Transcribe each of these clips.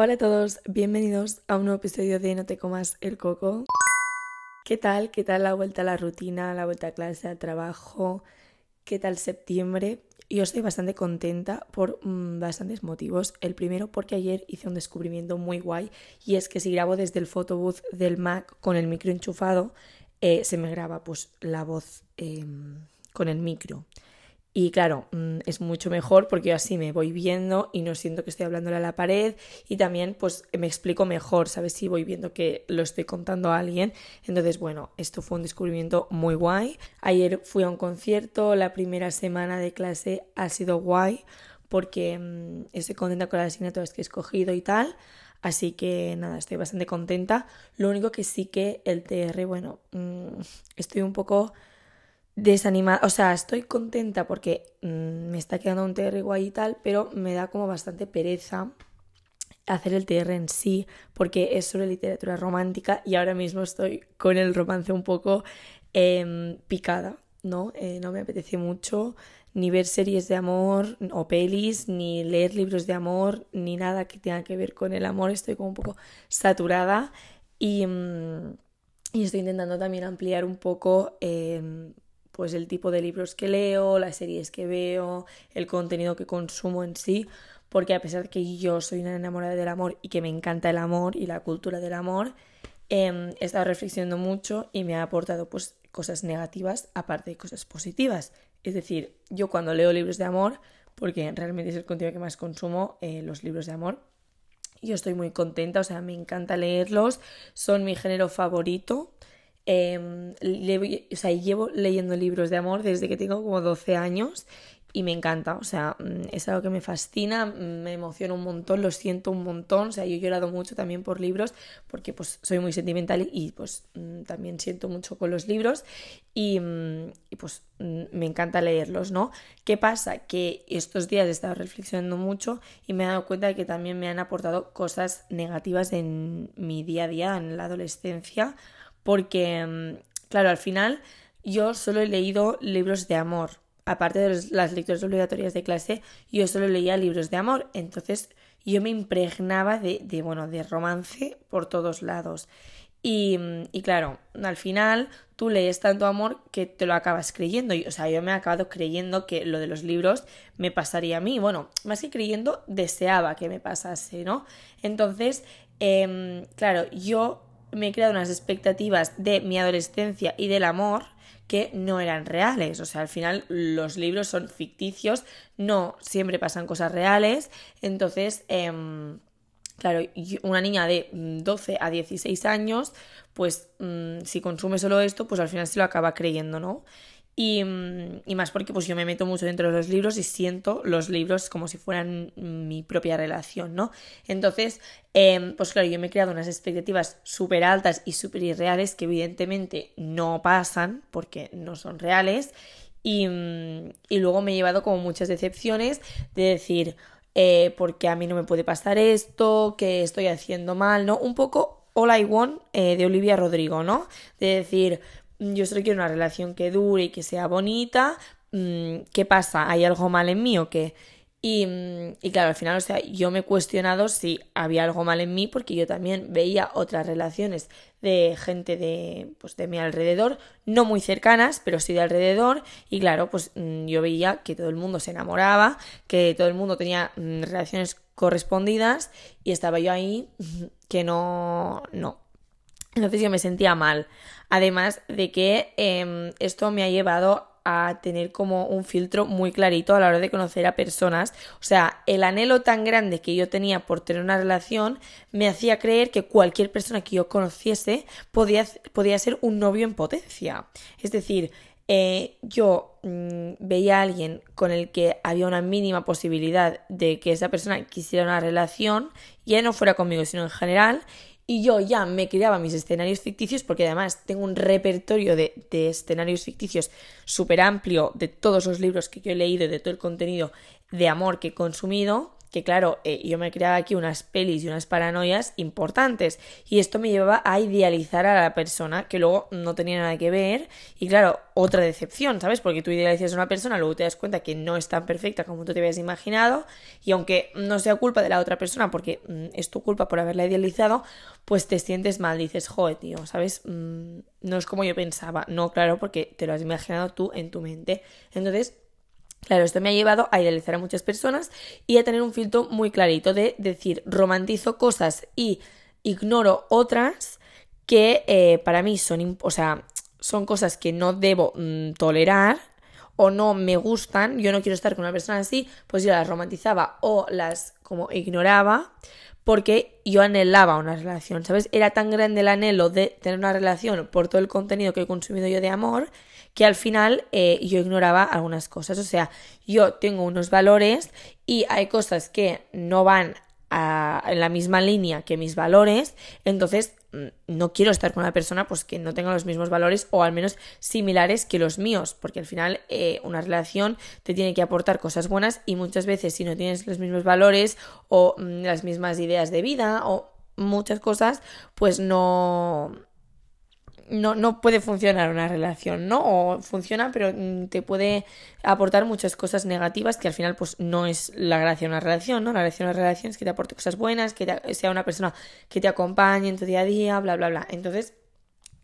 Hola a todos, bienvenidos a un nuevo episodio de No te comas el coco. ¿Qué tal? ¿Qué tal la vuelta a la rutina, la vuelta a clase, al trabajo? ¿Qué tal septiembre? Yo estoy bastante contenta por mm, bastantes motivos. El primero porque ayer hice un descubrimiento muy guay y es que si grabo desde el photobooth del Mac con el micro enchufado, eh, se me graba pues la voz em, con el micro. Y claro, mm, es mucho mejor porque yo así me voy viendo y no siento que estoy hablándole a la pared y también pues me explico mejor, ¿sabes? Si voy viendo que lo estoy contando a alguien. Entonces, bueno, esto fue un descubrimiento muy guay. Ayer fui a un concierto, la primera semana de clase ha sido guay porque mm, estoy contenta con las asignaturas que he escogido y tal. Así que nada, estoy bastante contenta. Lo único que sí que el TR, bueno, mm, estoy un poco desanimada, o sea, estoy contenta porque mm, me está quedando un TR guay y tal, pero me da como bastante pereza hacer el TR en sí, porque es sobre literatura romántica y ahora mismo estoy con el romance un poco em, picada, ¿no? Eh, no me apetece mucho ni ver series de amor o pelis, ni leer libros de amor, ni nada que tenga que ver con el amor, estoy como un poco saturada y, mm, y estoy intentando también ampliar un poco... Em, pues el tipo de libros que leo, las series que veo, el contenido que consumo en sí, porque a pesar de que yo soy una enamorada del amor y que me encanta el amor y la cultura del amor, em, he estado reflexionando mucho y me ha aportado pues cosas negativas aparte de cosas positivas. Es decir, yo cuando leo libros de amor, porque realmente es el contenido que más consumo, eh, los libros de amor, yo estoy muy contenta, o sea, me encanta leerlos, son mi género favorito. Eh, llevo leyendo libros de amor desde que tengo como 12 años y me encanta, o sea, mm, es algo que me fascina, mm, me emociona un montón, lo siento un montón, o sea, yo he llorado mucho también por libros porque pues soy muy sentimental y pues mm, también siento mucho con los libros y pues me encanta leerlos, ¿no? ¿Qué pasa? Que estos días he estado reflexionando mucho y me he dado cuenta de que también me han aportado cosas negativas en mi día a día, en la adolescencia, porque, mm, claro, al final yo solo he leído libros de amor. Aparte de las lecturas obligatorias de clase, yo solo leía libros de amor. Entonces yo me impregnaba de, bueno, de romance por todos lados. Y, mm, y, claro, al final tú lees tanto amor que te lo acabas creyendo. O sea, yo me he acabado creyendo que lo de los libros me pasaría a mí. Bueno, más que creyendo, deseaba que me pasase, ¿no? Entonces, em, claro, yo me he creado unas expectativas de mi adolescencia y del amor que no eran reales. O sea, al final los libros son ficticios, no siempre pasan cosas reales. Entonces, em, claro, una niña de 12 a 16 años, pues mm, si consume solo esto, pues al final se lo acaba creyendo, ¿no? Mm, y, más porque pues yo me meto mucho dentro de los libros y siento los libros como si fueran mi propia relación, ¿no? Entonces, em, pues claro, yo me he creado unas expectativas súper altas y súper irreales que evidentemente no pasan porque no son reales y, mm, y luego me he llevado como muchas decepciones de decir, eh, porque a mí no me puede pasar esto, que estoy haciendo mal, ¿no? Un poco All I Want eh, de Olivia Rodrigo, ¿no? De decir, yo solo quiero una relación que dure y que sea bonita. Mm, ¿Qué pasa? ¿Hay algo mal en mí o qué? Y, mm, y, claro, al final, o sea, yo me he cuestionado si había algo mal en mí porque yo también veía otras relaciones de gente de, pues, de mi alrededor, no muy cercanas, pero sí de alrededor. Y claro, pues mm, yo veía que todo el mundo se enamoraba, que todo el mundo tenía relaciones correspondidas y estaba yo ahí que no, no. Entonces yo me sentía mal. Además de que em, esto me ha llevado a tener como un filtro muy clarito a la hora de conocer a personas. O sea, el anhelo tan grande que yo tenía por tener una relación me hacía creer que cualquier persona que yo conociese podía, podía ser un novio en potencia. Es decir, eh, yo mm, veía a alguien con el que había una mínima posibilidad de que esa persona quisiera una relación, ya no fuera conmigo, sino en general, y yo ya me creaba mis escenarios ficticios porque además tengo un repertorio de, escenarios ficticios súper amplio de todos los libros que yo he leído y de todo el contenido de amor que he consumido que claro, eh, yo me creaba aquí unas pelis y unas paranoias importantes y esto me llevaba a idealizar a la persona que luego no tenía nada que ver y claro, otra decepción, ¿sabes? Porque tú idealizas a una persona, luego te das cuenta que no es tan perfecta como tú te habías imaginado y aunque no sea culpa de la otra persona porque mm, es tu culpa por haberla idealizado, pues te sientes mal, dices, joder, tío, ¿sabes? Mm, no es como yo pensaba, no, claro, porque te lo has imaginado tú en tu mente. Entonces, Claro, esto me ha llevado a idealizar a muchas personas y a tener un filtro muy clarito de decir, romantizo cosas y ignoro otras que eh, para mí son, o sea, son cosas que no debo mm, tolerar o no me gustan, yo no quiero estar con una persona así, pues yo las romantizaba o las como ignoraba porque yo anhelaba una relación, ¿sabes? Era tan grande el anhelo de tener una relación por todo el contenido que he consumido yo de amor que al final eh, yo ignoraba algunas cosas. O sea, yo tengo unos valores y hay cosas que no van en la misma línea que mis valores, entonces mm, no quiero estar con una persona pues que no tenga los mismos valores o al menos similares que los míos, porque al final eh, una relación te tiene que aportar cosas buenas y muchas veces si no tienes los mismos valores o mm, las mismas ideas de vida o muchas cosas, pues no no, no puede funcionar una relación, ¿no? O funciona, pero mm, te puede aportar muchas cosas negativas que al final, pues, no es la gracia de una relación, ¿no? La gracia de una relación es que te aporte cosas buenas, que sea una persona que te acompañe en tu día a día, bla, bla, bla. Entonces,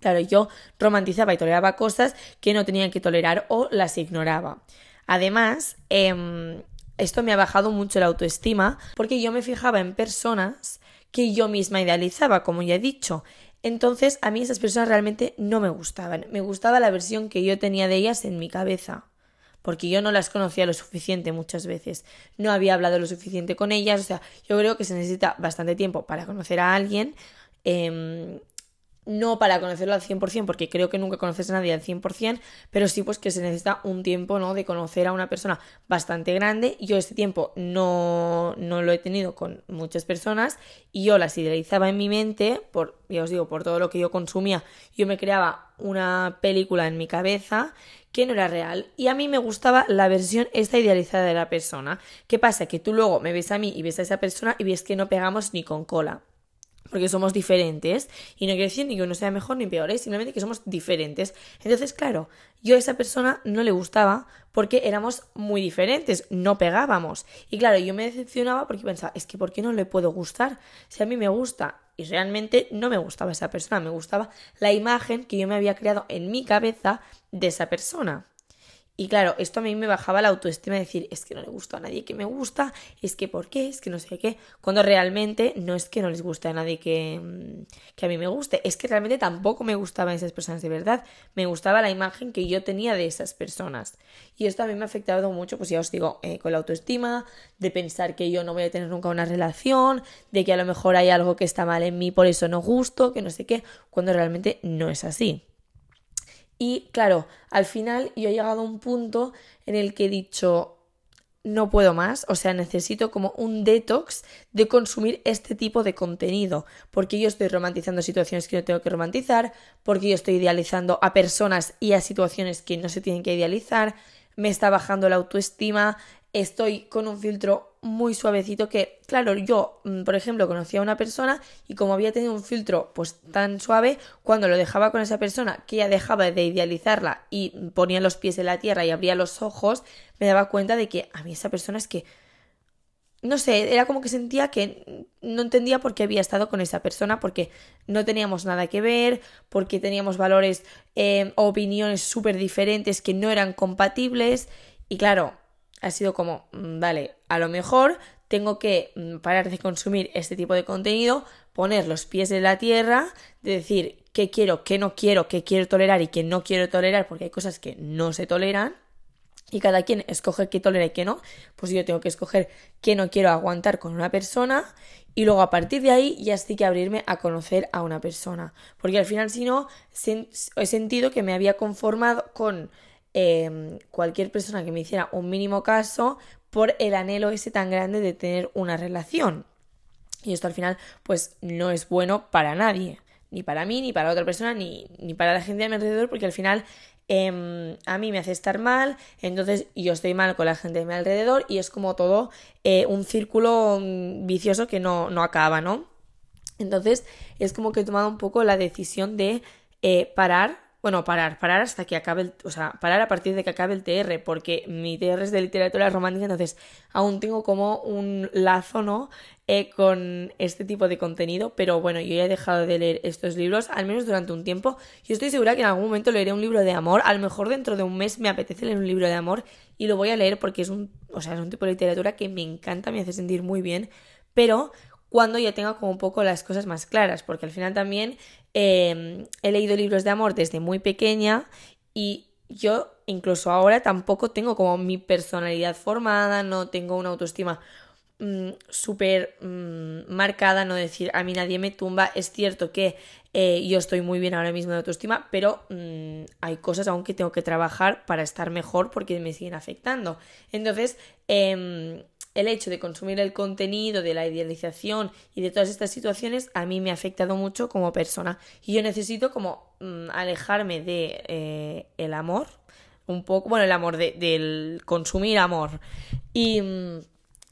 claro, yo romantizaba y toleraba cosas que no tenía que tolerar o las ignoraba. Además, em, esto me ha bajado mucho la autoestima porque yo me fijaba en personas que yo misma idealizaba, como ya he dicho. Entonces a mí esas personas realmente no me gustaban. Me gustaba la versión que yo tenía de ellas en mi cabeza. Porque yo no las conocía lo suficiente muchas veces. No había hablado lo suficiente con ellas. O sea, yo creo que se necesita bastante tiempo para conocer a alguien. Eh, no para conocerlo al 100%, porque creo que nunca conoces a nadie al 100%, pero sí pues que se necesita un tiempo, ¿no? De conocer a una persona bastante grande. Yo este tiempo no, no lo he tenido con muchas personas y yo las idealizaba en mi mente, por, ya os digo, por todo lo que yo consumía, yo me creaba una película en mi cabeza que no era real y a mí me gustaba la versión esta idealizada de la persona. ¿Qué pasa? Que tú luego me ves a mí y ves a esa persona y ves que no pegamos ni con cola porque somos diferentes y no quiere decir ni que uno sea mejor ni peor, es simplemente que somos diferentes. Entonces, claro, yo a esa persona no le gustaba porque éramos muy diferentes, no pegábamos. Y claro, yo me decepcionaba porque pensaba, es que ¿por qué no le puedo gustar? Si a mí me gusta y realmente no me gustaba esa persona, me gustaba la imagen que yo me había creado en mi cabeza de esa persona. Y claro, esto a mí me bajaba la autoestima de decir, es que no le gusta a nadie que me gusta, es que por qué, es que no sé qué, cuando realmente no es que no les guste a nadie que, mm, que a mí me guste, es que realmente tampoco me gustaban esas personas de verdad, me gustaba la imagen que yo tenía de esas personas. Y esto a mí me ha afectado mucho, pues ya os digo, eh, con la autoestima, de pensar que yo no voy a tener nunca una relación, de que a lo mejor hay algo que está mal en mí, por eso no gusto, que no sé qué, cuando realmente no es así. Y claro, al final yo he llegado a un punto en el que he dicho, no puedo más, o sea, necesito como un detox de consumir este tipo de contenido, porque yo estoy romantizando situaciones que no tengo que romantizar, porque yo estoy idealizando a personas y a situaciones que no se tienen que idealizar, me está bajando la autoestima, estoy con un filtro muy suavecito que, claro, yo, mm, por ejemplo, conocía a una persona y como había tenido un filtro pues tan suave, cuando lo dejaba con esa persona, que ya dejaba de idealizarla y ponía los pies en la tierra y abría los ojos, me daba cuenta de que a mí esa persona es que no sé, era como que sentía que no entendía por qué había estado con esa persona, porque no teníamos nada que ver, porque teníamos valores eh, opiniones súper diferentes que no eran compatibles. Y claro, ha sido como, mm, vale, a lo mejor tengo que mm, parar de consumir este tipo de contenido, poner los pies en la tierra, de decir qué quiero, qué no quiero, qué quiero tolerar y qué no quiero tolerar, porque hay cosas que no se toleran. Y cada quien escoge qué tolera y qué no. Pues yo tengo que escoger qué no quiero aguantar con una persona. Y luego a partir de ahí ya sí que abrirme a conocer a una persona. Porque al final, si no, he sentido que me había conformado con Em, cualquier persona que me hiciera un mínimo caso por el anhelo ese tan grande de tener una relación. Y esto al final pues no es bueno para nadie. ni para mí, ni para otra persona, ni, ni para la gente a mi alrededor, porque al final Em, a mí me hace estar mal, entonces yo estoy mal con la gente de mi alrededor y es como todo eh, un círculo vicioso que no, no, acaba, ¿no? Entonces es como que he tomado un poco la decisión de eh, parar bueno, parar, parar hasta que acabe el, o sea, parar a partir de que acabe el TR, porque mi TR es de literatura romántica, entonces aún tengo como un lazo, ¿no? Eh, con este tipo de contenido, pero bueno, yo ya he dejado de leer estos libros, al menos durante un tiempo. Yo estoy segura que en algún momento leeré un libro de amor, a lo mejor dentro de un mes me apetece leer un libro de amor y lo voy a leer porque es un, o sea, es un tipo de literatura que me encanta, me hace sentir muy bien, pero cuando ya tenga como un poco las cosas más claras, porque al final también em, he leído libros de amor desde muy pequeña y yo incluso ahora tampoco tengo como mi personalidad formada, no tengo una autoestima mm, súper mm, marcada, no decir a mí nadie me tumba. Es cierto que eh, yo estoy muy bien ahora mismo de autoestima, pero mm, hay cosas aún que tengo que trabajar para estar mejor porque me siguen afectando. Entonces, em, el hecho de consumir el contenido, de la idealización y de todas estas situaciones a mí me ha afectado mucho como persona. Y yo necesito como mm, alejarme de eh, el amor, un poco, bueno, el amor de, del consumir amor y, mm,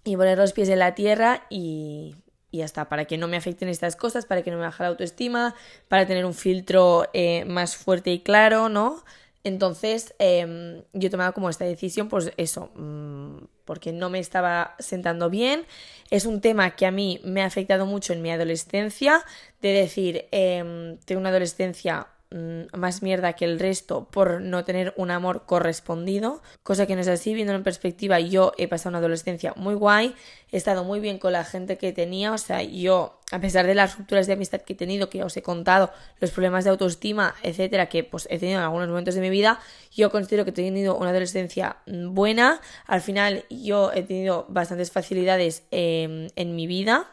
y, poner los pies en la tierra y, y ya para que no me afecten estas cosas, para que no me baje la autoestima, para tener un filtro eh, más fuerte y claro, ¿no? Entonces, em, yo he tomado como esta decisión, pues eso, mm, porque no me estaba sentando bien. Es un tema que a mí me ha afectado mucho en mi adolescencia, de decir, eh, tengo una adolescencia Mm, más mierda que el resto por no tener un amor correspondido, cosa que no es así, viendo en perspectiva, yo he pasado una adolescencia muy guay, he estado muy bien con la gente que tenía, o sea, yo, a pesar de las rupturas de amistad que he tenido, que os he contado, los problemas de autoestima, etcétera, que pues he tenido en algunos momentos de mi vida, yo considero que he tenido una adolescencia mm, buena, al final yo he tenido bastantes facilidades em, en mi vida,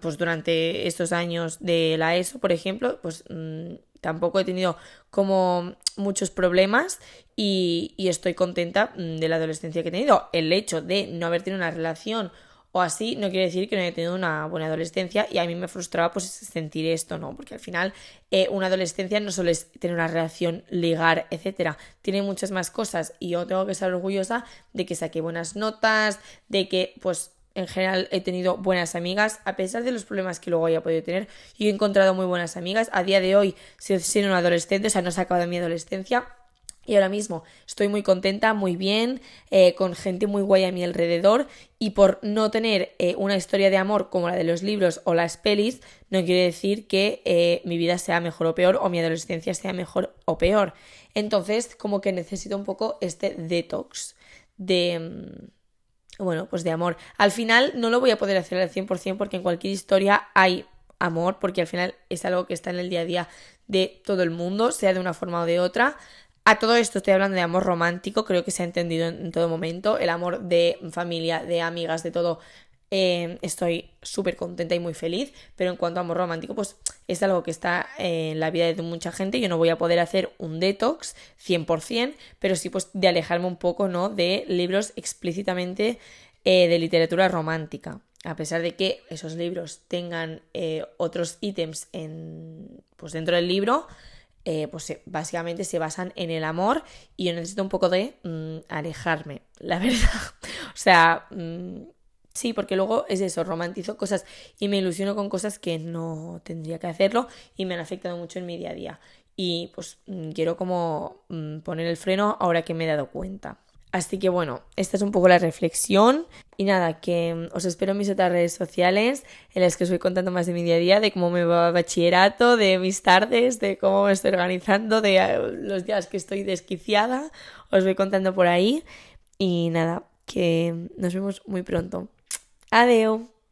pues durante estos años de la ESO, por ejemplo, pues mm, tampoco he tenido como muchos problemas y, estoy contenta mm, de la adolescencia que he tenido. El hecho de no haber tenido una relación o así no quiere decir que no haya tenido una buena adolescencia y a mí me frustraba pues sentir esto, ¿no? Porque al final eh, una adolescencia no solo es tener una relación, ligar, etcétera, tiene muchas más cosas y yo tengo que estar orgullosa de que saqué buenas notas, de que pues en general he tenido buenas amigas, a pesar de los problemas que luego haya podido tener, yo he encontrado muy buenas amigas. A día de hoy, soy un adolescente, o sea, no se ha acabado mi adolescencia. Y ahora mismo estoy muy contenta, muy bien, eh, con gente muy guay a mi alrededor y por no tener eh, una historia de amor como la de los libros o las pelis, no quiere decir que eh, mi vida sea mejor o peor o mi adolescencia sea mejor o peor. Entonces, como que necesito un poco este detox de mm, bueno, pues de amor. Al final no lo voy a poder hacer al 100% porque en cualquier historia hay amor, porque al final es algo que está en el día a día de todo el mundo, sea de una forma o de otra. A todo esto estoy hablando de amor romántico, creo que se ha entendido en, todo momento. El amor de familia, de amigas, de todo, eh, estoy súper contenta y muy feliz, pero en cuanto a amor romántico, pues es algo que está en la vida de mucha gente. Yo no voy a poder hacer un detox 100%, pero sí pues de alejarme un poco, ¿no? De libros explícitamente eh, de literatura romántica. A pesar de que esos libros tengan eh, otros ítems en, pues dentro del libro, pues básicamente se basan en el amor y yo necesito un poco de mm, alejarme, la verdad. o sea, mm, Sí, porque luego es eso, romantizo cosas y me ilusiono con cosas que no tendría que hacerlo y me han afectado mucho en mi día a día. Y pues mm, quiero como mm, poner el freno ahora que me he dado cuenta. Así que bueno, esta es un poco la reflexión. Y nada, que mm, os espero en mis otras redes sociales en las que os voy contando más de mi día a día, de cómo me va el bachillerato, de mis tardes, de cómo me estoy organizando, de eh, los días que estoy desquiciada. Os voy contando por ahí. Y nada, que nos vemos muy pronto. Adeu!